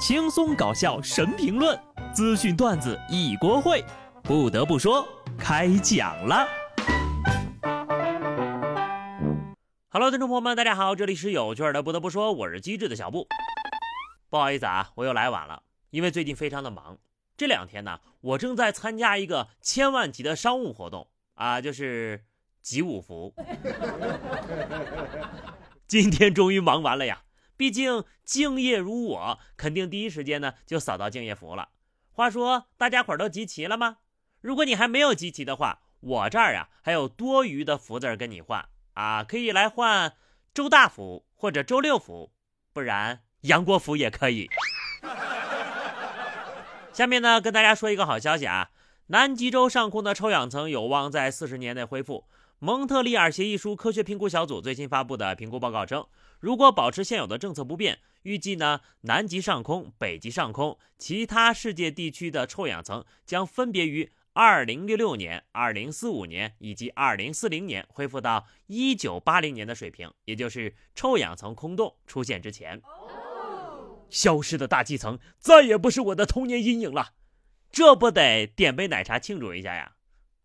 轻松搞笑神评论，资讯段子一锅烩。不得不说，开讲了。Hello，听众朋友们，大家好，这里是有趣的。不得不说，我是机智的小布。不好意思啊，我又来晚了，因为最近非常的忙。这两天呢，我正在参加一个千万级的商务活动啊，就是集五福。今天终于忙完了呀。毕竟敬业如我，肯定第一时间呢就扫到敬业福了。话说，大家伙都集齐了吗？如果你还没有集齐的话，我这儿啊还有多余的福字跟你换啊，可以来换周大福或者周六福，不然杨国福也可以。下面呢，跟大家说一个好消息啊，南极洲上空的臭氧层有望在四十年内恢复。蒙特利尔协议书科学评估小组最新发布的评估报告称，如果保持现有的政策不变，预计呢，南极上空、北极上空其他世界地区的臭氧层将分别于二零六六年、二零四五年以及二零四零年恢复到一九八零年的水平，也就是臭氧层空洞出现之前。消失的大气层再也不是我的童年阴影了，这不得点杯奶茶庆祝一下呀？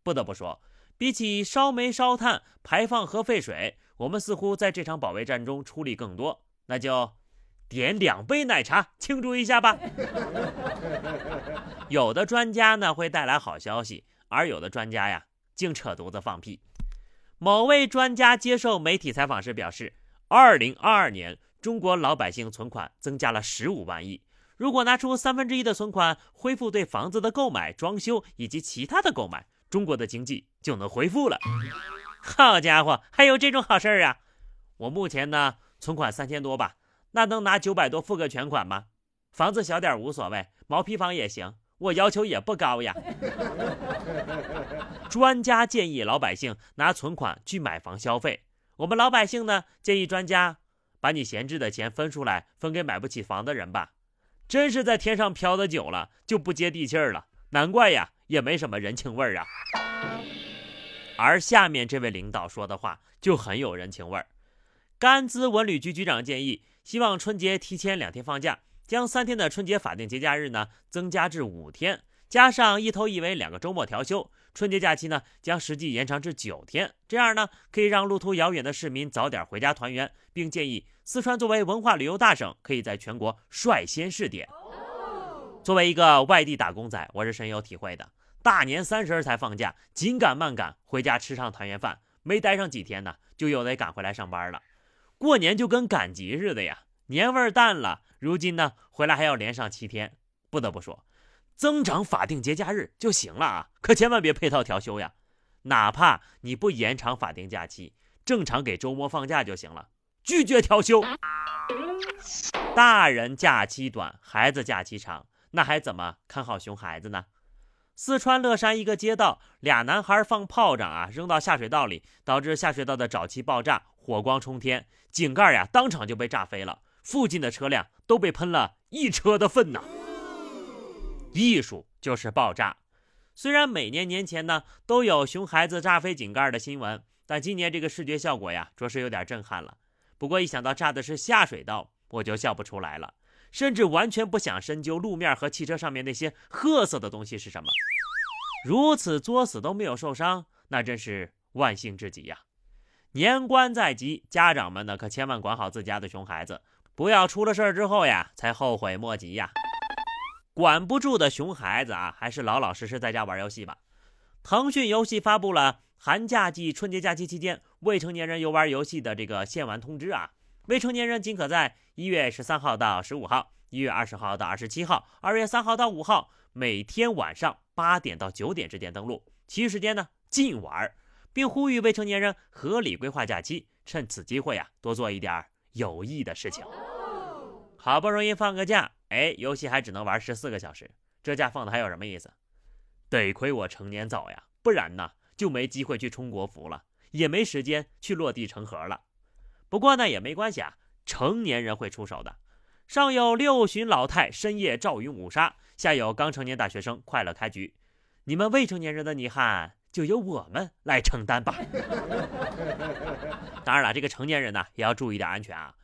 不得不说。比起烧煤烧炭排放核废水，我们似乎在这场保卫战中出力更多。那就点两杯奶茶庆祝一下吧。有的专家呢会带来好消息，而有的专家呀净扯犊子放屁。某位专家接受媒体采访时表示，二零二二年中国老百姓存款增加了十五万亿，如果拿出三分之一的存款恢复对房子的购买、装修以及其他的购买。中国的经济就能恢复了。好家伙，还有这种好事儿啊！我目前呢，存款三千多吧，那能拿九百多付个全款吗？房子小点无所谓，毛坯房也行，我要求也不高呀。专家建议老百姓拿存款去买房消费，我们老百姓呢，建议专家把你闲置的钱分出来，分给买不起房的人吧。真是在天上飘的久了，就不接地气了，难怪呀。也没什么人情味儿啊，而下面这位领导说的话就很有人情味儿。甘孜文旅局局长建议，希望春节提前两天放假，将三天的春节法定节假日呢增加至五天，加上一头一尾两个周末调休，春节假期呢将实际延长至九天。这样呢可以让路途遥远的市民早点回家团圆，并建议四川作为文化旅游大省，可以在全国率先试点。作为一个外地打工仔，我是深有体会的。大年三十才放假，紧赶慢赶回家吃上团圆饭，没待上几天呢，就又得赶回来上班了。过年就跟赶集似的呀，年味儿淡了。如今呢，回来还要连上七天。不得不说，增长法定节假日就行了啊，可千万别配套调休呀。哪怕你不延长法定假期，正常给周末放假就行了，拒绝调休。大人假期短，孩子假期长。那还怎么看好熊孩子呢？四川乐山一个街道，俩男孩放炮仗啊，扔到下水道里，导致下水道的沼气爆炸，火光冲天，井盖呀当场就被炸飞了，附近的车辆都被喷了一车的粪呐。艺术就是爆炸。虽然每年年前呢都有熊孩子炸飞井盖的新闻，但今年这个视觉效果呀，着实有点震撼了。不过一想到炸的是下水道，我就笑不出来了。甚至完全不想深究路面和汽车上面那些褐色的东西是什么。如此作死都没有受伤，那真是万幸之极呀！年关在即，家长们呢可千万管好自家的熊孩子，不要出了事儿之后呀才后悔莫及呀！管不住的熊孩子啊，还是老老实实在家玩游戏吧。腾讯游戏发布了寒假季春节假期期间未成年人游玩游戏的这个限玩通知啊。未成年人仅可在一月十三号到十五号、一月二十号到二十七号、二月三号到五号每天晚上八点到九点之间登录，其余时间呢禁玩，并呼吁未成年人合理规划假期，趁此机会啊多做一点有益的事情。好不容易放个假，哎，游戏还只能玩十四个小时，这假放的还有什么意思？得亏我成年早呀，不然呢就没机会去充国服了，也没时间去落地成盒了。不过呢也没关系啊，成年人会出手的。上有六旬老太深夜赵云五杀，下有刚成年大学生快乐开局。你们未成年人的遗憾就由我们来承担吧。当然了，这个成年人呢也要注意点安全啊。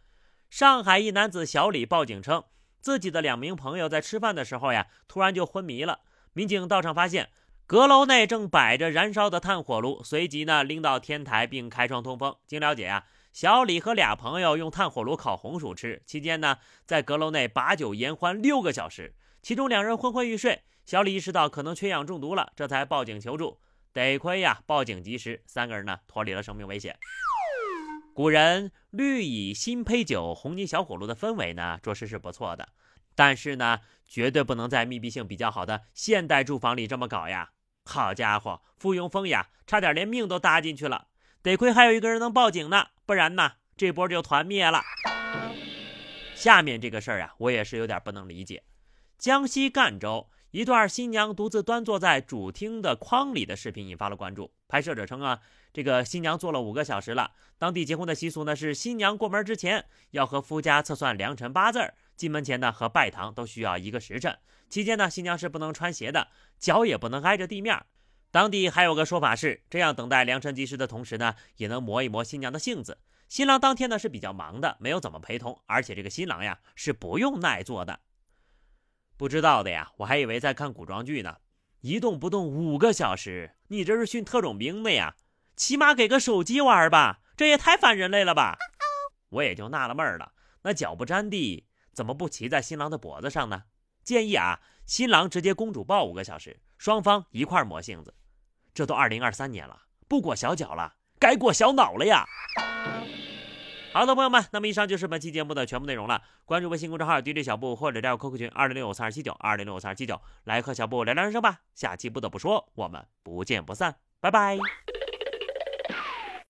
上海一男子小李报警称，自己的两名朋友在吃饭的时候呀，突然就昏迷了。民警到场发现，阁楼内正摆着燃烧的炭火炉，随即呢拎到天台并开窗通风。经了解啊，小李和俩朋友用炭火炉烤红薯吃，期间呢在阁楼内把酒言欢六个小时，其中两人昏昏欲睡。小李意识到可能缺氧中毒了，这才报警求助。得亏呀，报警及时，三个人呢脱离了生命危险。古人绿蚁新醅酒，红泥小火炉的氛围呢，着实是不错的。但是呢，绝对不能在密闭性比较好的现代住房里这么搞呀！好家伙，附庸风雅，差点连命都搭进去了。得亏还有一个人能报警呢，不然呢，这波就团灭了。下面这个事儿啊，我也是有点不能理解。江西赣州。一段新娘独自端坐在主厅的框里的视频引发了关注。拍摄者称啊，这个新娘坐了五个小时了。当地结婚的习俗呢是，新娘过门之前要和夫家测算良辰八字儿，进门前呢和拜堂都需要一个时辰。期间呢，新娘是不能穿鞋的，脚也不能挨着地面。当地还有个说法是，这样等待良辰吉时的同时呢，也能磨一磨新娘的性子。新郎当天呢是比较忙的，没有怎么陪同，而且这个新郎呀是不用耐坐的。不知道的呀，我还以为在看古装剧呢，一动不动五个小时，你这是训特种兵的呀？起码给个手机玩吧，这也太反人类了吧！我也就纳了闷了，那脚不沾地，怎么不骑在新郎的脖子上呢？建议啊，新郎直接公主抱五个小时，双方一块磨性子。这都二零二三年了，不裹小脚了，该裹小脑了呀！好的，朋友们，那么以上就是本期节目的全部内容了。关注微信公众号 DJ 小布或者加入 QQ 群二零六五三二七九二零六五三二七九，来和小布聊聊人生吧。下期不得不说，我们不见不散，拜拜。